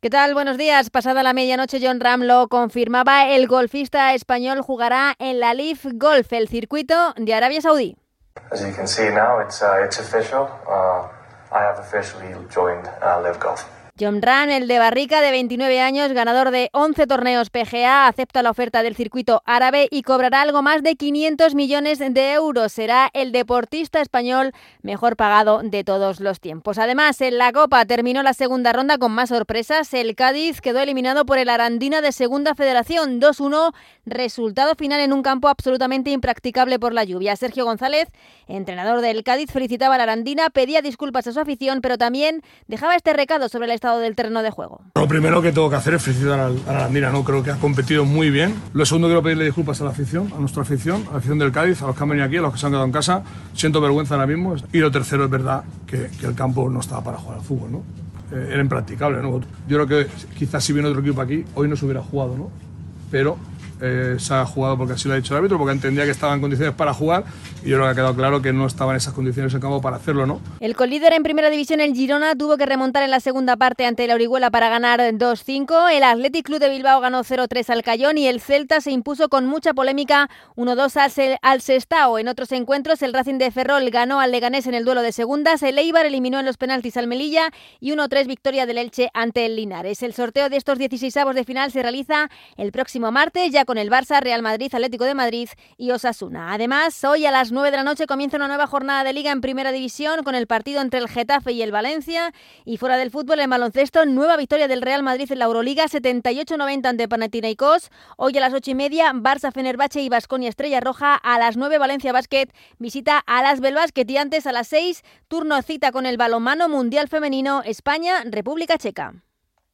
¿Qué tal? Buenos días. Pasada la medianoche, John Ram lo confirmaba. El golfista español jugará en la Leaf Golf, el circuito de Arabia Saudí. As you can see now, it's, uh, it's official. Uh, I have uh, Golf. John Ran, el de Barrica, de 29 años, ganador de 11 torneos PGA, acepta la oferta del circuito árabe y cobrará algo más de 500 millones de euros. Será el deportista español mejor pagado de todos los tiempos. Además, en la Copa terminó la segunda ronda con más sorpresas. El Cádiz quedó eliminado por el Arandina de Segunda Federación 2-1, resultado final en un campo absolutamente impracticable por la lluvia. Sergio González, entrenador del Cádiz, felicitaba a la Arandina, pedía disculpas a su afición, pero también dejaba este recado sobre el estado del terreno de juego? Lo primero que tengo que hacer es felicitar a la Arandina, ¿no? creo que ha competido muy bien. Lo segundo quiero pedirle disculpas a la afición, a nuestra afición, a la afición del Cádiz, a los que han venido aquí, a los que se han quedado en casa. Siento vergüenza ahora mismo. Y lo tercero es verdad que, el campo no estaba para jugar al fútbol. ¿no? Eh, era impracticable. ¿no? Yo creo que quizás si viene otro equipo aquí, hoy no se hubiera jugado. ¿no? Pero eh, se ha jugado porque así lo ha dicho el árbitro, porque entendía que estaba en condiciones para jugar y yo creo que ha quedado claro que no estaba en esas condiciones en campo para hacerlo, ¿no? El colíder en primera división, el Girona, tuvo que remontar en la segunda parte ante la Orihuela para ganar 2-5. El Athletic Club de Bilbao ganó 0-3 al Cayón y el Celta se impuso con mucha polémica 1-2 al Sestao. En otros encuentros, el Racing de Ferrol ganó al Leganés en el duelo de segundas, el Eibar eliminó en los penaltis al Melilla y 1-3 victoria del Elche ante el Linares. El sorteo de estos 16 avos de final se realiza el próximo martes, ya con el Barça, Real Madrid, Atlético de Madrid y Osasuna. Además, hoy a las 9 de la noche comienza una nueva jornada de liga en Primera División con el partido entre el Getafe y el Valencia. Y fuera del fútbol, en baloncesto, nueva victoria del Real Madrid en la Euroliga, 78-90 ante Panathinaikos. Hoy a las 8 y media, Barça, Fenerbahce y Vasconia Estrella Roja. A las 9, Valencia Basket visita a las Basket y antes a las 6, turno cita con el balonmano mundial femenino España-República Checa.